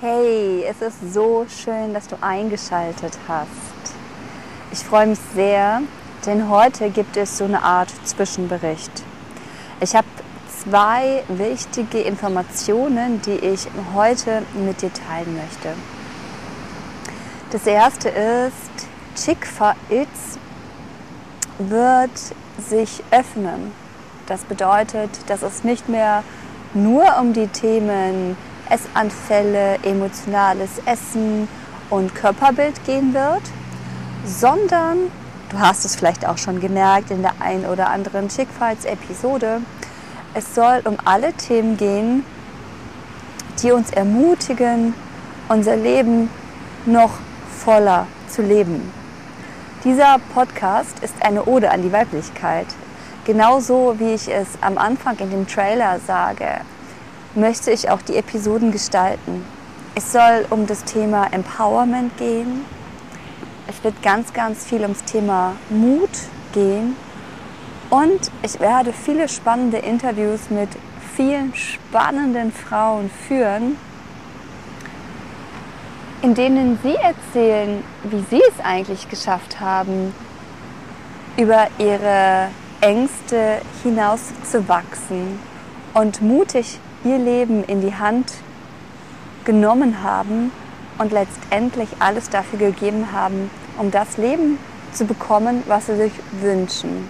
Hey, es ist so schön, dass du eingeschaltet hast. Ich freue mich sehr, denn heute gibt es so eine Art Zwischenbericht. Ich habe zwei wichtige Informationen, die ich heute mit dir teilen möchte. Das erste ist, Chick-fil-Itz wird sich öffnen. Das bedeutet, dass es nicht mehr nur um die Themen Essanfälle, emotionales Essen und Körperbild gehen wird, sondern, du hast es vielleicht auch schon gemerkt in der ein oder anderen Chickfights-Episode, es soll um alle Themen gehen, die uns ermutigen, unser Leben noch voller zu leben. Dieser Podcast ist eine Ode an die Weiblichkeit. Genauso wie ich es am Anfang in dem Trailer sage möchte ich auch die Episoden gestalten. Es soll um das Thema Empowerment gehen. Es wird ganz, ganz viel ums Thema Mut gehen. Und ich werde viele spannende Interviews mit vielen spannenden Frauen führen, in denen sie erzählen, wie sie es eigentlich geschafft haben, über ihre Ängste hinaus zu wachsen und mutig ihr Leben in die Hand genommen haben und letztendlich alles dafür gegeben haben, um das Leben zu bekommen, was sie sich wünschen.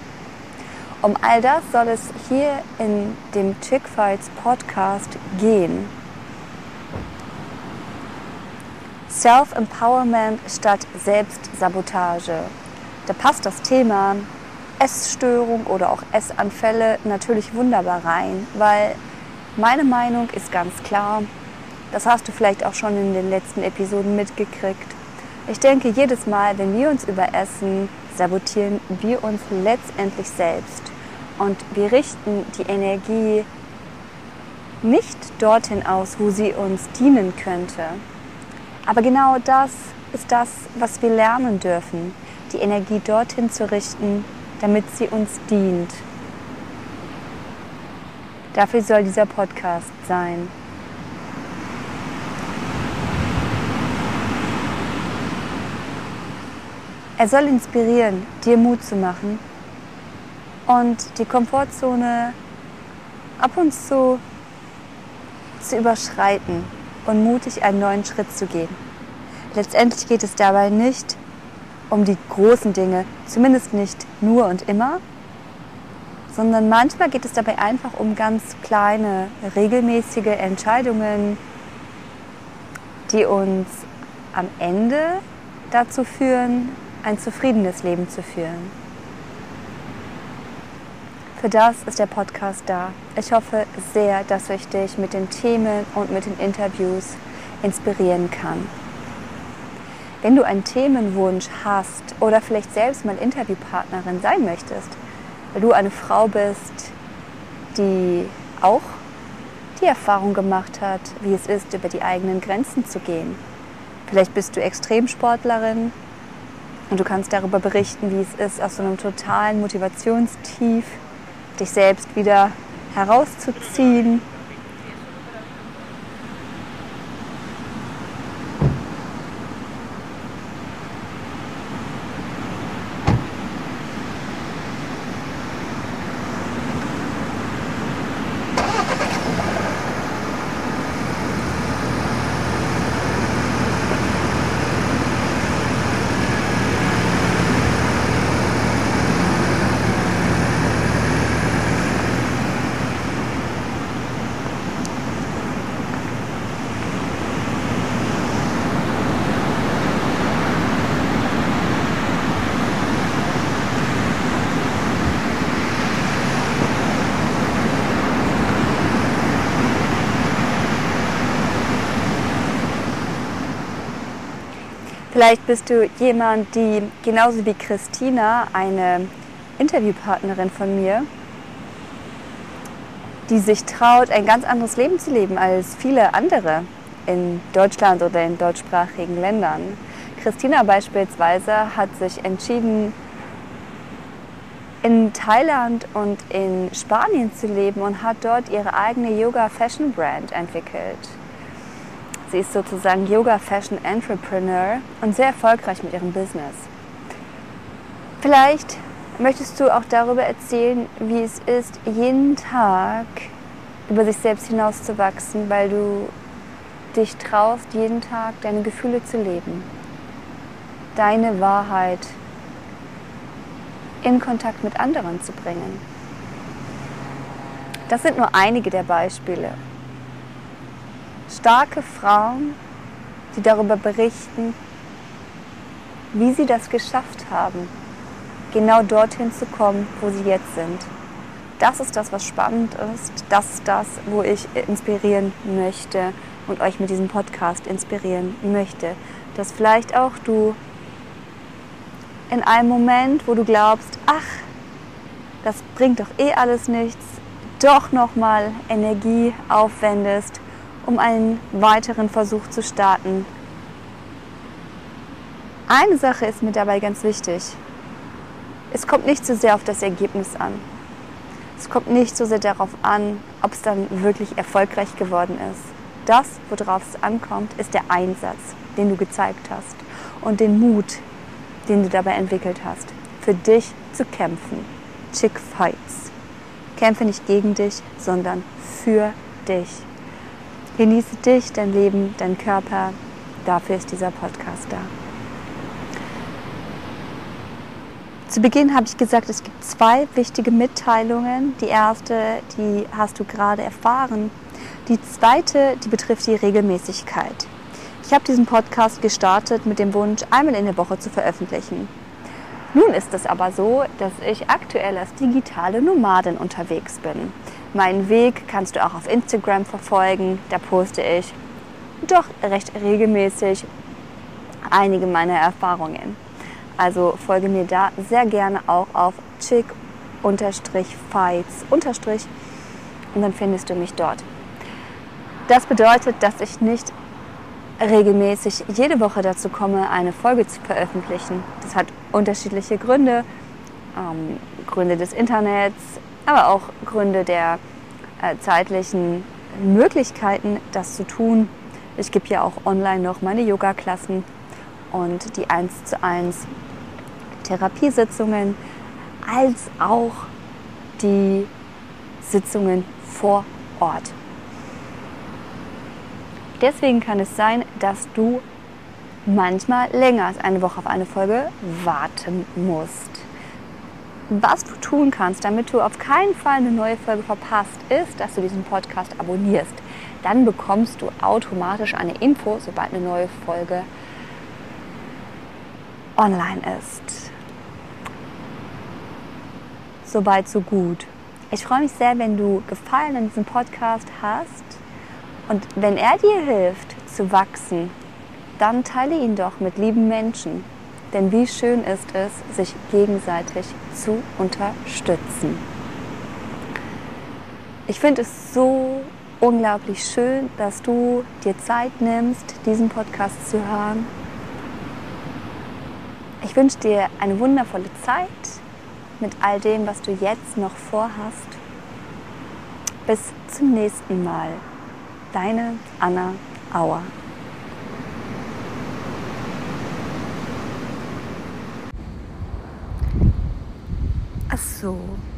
Um all das soll es hier in dem Chickfights Podcast gehen. Self-Empowerment statt Selbstsabotage. Da passt das Thema Essstörung oder auch Essanfälle natürlich wunderbar rein, weil meine Meinung ist ganz klar, das hast du vielleicht auch schon in den letzten Episoden mitgekriegt. Ich denke, jedes Mal, wenn wir uns überessen, sabotieren wir uns letztendlich selbst. Und wir richten die Energie nicht dorthin aus, wo sie uns dienen könnte. Aber genau das ist das, was wir lernen dürfen, die Energie dorthin zu richten, damit sie uns dient. Dafür soll dieser Podcast sein. Er soll inspirieren, dir Mut zu machen und die Komfortzone ab und zu zu überschreiten und mutig einen neuen Schritt zu gehen. Letztendlich geht es dabei nicht um die großen Dinge, zumindest nicht nur und immer, sondern manchmal geht es dabei einfach um ganz kleine, regelmäßige Entscheidungen, die uns am Ende dazu führen, ein zufriedenes Leben zu führen. Für das ist der Podcast da. Ich hoffe sehr, dass ich dich mit den Themen und mit den Interviews inspirieren kann. Wenn du einen Themenwunsch hast oder vielleicht selbst mal Interviewpartnerin sein möchtest, weil du eine Frau bist, die auch die Erfahrung gemacht hat, wie es ist, über die eigenen Grenzen zu gehen. Vielleicht bist du Extremsportlerin und du kannst darüber berichten, wie es ist, aus so einem totalen Motivationstief dich selbst wieder herauszuziehen Vielleicht bist du jemand, die genauso wie Christina, eine Interviewpartnerin von mir, die sich traut, ein ganz anderes Leben zu leben als viele andere in Deutschland oder in deutschsprachigen Ländern. Christina beispielsweise hat sich entschieden, in Thailand und in Spanien zu leben und hat dort ihre eigene Yoga Fashion Brand entwickelt. Sie ist sozusagen Yoga Fashion Entrepreneur und sehr erfolgreich mit ihrem Business. Vielleicht möchtest du auch darüber erzählen, wie es ist, jeden Tag über sich selbst hinauszuwachsen, weil du dich traust, jeden Tag deine Gefühle zu leben, deine Wahrheit in Kontakt mit anderen zu bringen. Das sind nur einige der Beispiele. Starke Frauen, die darüber berichten, wie sie das geschafft haben, genau dorthin zu kommen, wo sie jetzt sind. Das ist das, was spannend ist. Das ist das, wo ich inspirieren möchte und euch mit diesem Podcast inspirieren möchte. Dass vielleicht auch du in einem Moment, wo du glaubst, ach, das bringt doch eh alles nichts, doch nochmal Energie aufwendest, um einen weiteren Versuch zu starten. Eine Sache ist mir dabei ganz wichtig. Es kommt nicht so sehr auf das Ergebnis an. Es kommt nicht so sehr darauf an, ob es dann wirklich erfolgreich geworden ist. Das, worauf es ankommt, ist der Einsatz, den du gezeigt hast und den Mut, den du dabei entwickelt hast, für dich zu kämpfen. Chick Fights. Kämpfe nicht gegen dich, sondern für dich. Genieße dich, dein Leben, dein Körper. Dafür ist dieser Podcast da. Zu Beginn habe ich gesagt, es gibt zwei wichtige Mitteilungen. Die erste, die hast du gerade erfahren. Die zweite, die betrifft die Regelmäßigkeit. Ich habe diesen Podcast gestartet mit dem Wunsch, einmal in der Woche zu veröffentlichen. Nun ist es aber so, dass ich aktuell als digitale Nomadin unterwegs bin. Meinen Weg kannst du auch auf Instagram verfolgen. Da poste ich doch recht regelmäßig einige meiner Erfahrungen. Also folge mir da sehr gerne auch auf chick-fights- und dann findest du mich dort. Das bedeutet, dass ich nicht regelmäßig jede Woche dazu komme, eine Folge zu veröffentlichen. Das hat unterschiedliche Gründe, ähm, Gründe des Internets, aber auch Gründe der äh, zeitlichen Möglichkeiten, das zu tun. Ich gebe ja auch online noch meine Yoga-Klassen und die 1 zu 1 Therapiesitzungen als auch die Sitzungen vor Ort. Deswegen kann es sein, dass du manchmal länger als eine Woche auf eine Folge warten musst. Was du tun kannst, damit du auf keinen Fall eine neue Folge verpasst, ist, dass du diesen Podcast abonnierst. Dann bekommst du automatisch eine Info, sobald eine neue Folge online ist. Soweit, so gut. Ich freue mich sehr, wenn du Gefallen an diesem Podcast hast und wenn er dir hilft zu wachsen, dann teile ihn doch mit lieben Menschen. Denn wie schön ist es, sich gegenseitig zu unterstützen. Ich finde es so unglaublich schön, dass du dir Zeit nimmst, diesen Podcast zu hören. Ich wünsche dir eine wundervolle Zeit mit all dem, was du jetzt noch vorhast. Bis zum nächsten Mal. Deine Anna Auer. Ach so.